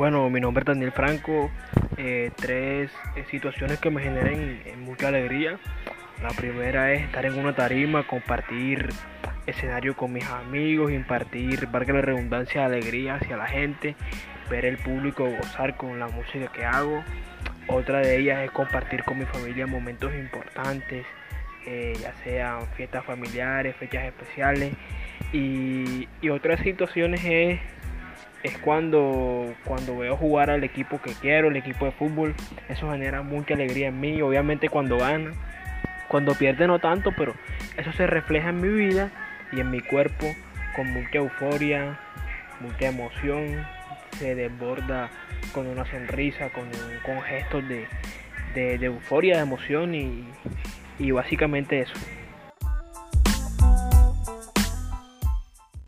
Bueno, mi nombre es Daniel Franco. Eh, tres eh, situaciones que me generen eh, mucha alegría. La primera es estar en una tarima, compartir escenario con mis amigos, impartir, valga la redundancia, alegría hacia la gente, ver el público gozar con la música que hago. Otra de ellas es compartir con mi familia momentos importantes, ya sean fiestas familiares, fechas especiales. Y, y otras situaciones es es cuando, cuando veo jugar al equipo que quiero, el equipo de fútbol. Eso genera mucha alegría en mí. Obviamente cuando gana, cuando pierde no tanto, pero eso se refleja en mi vida y en mi cuerpo con mucha euforia, mucha emoción. Se desborda con una sonrisa, con, con gestos de, de, euforia, de emoción y, y básicamente eso.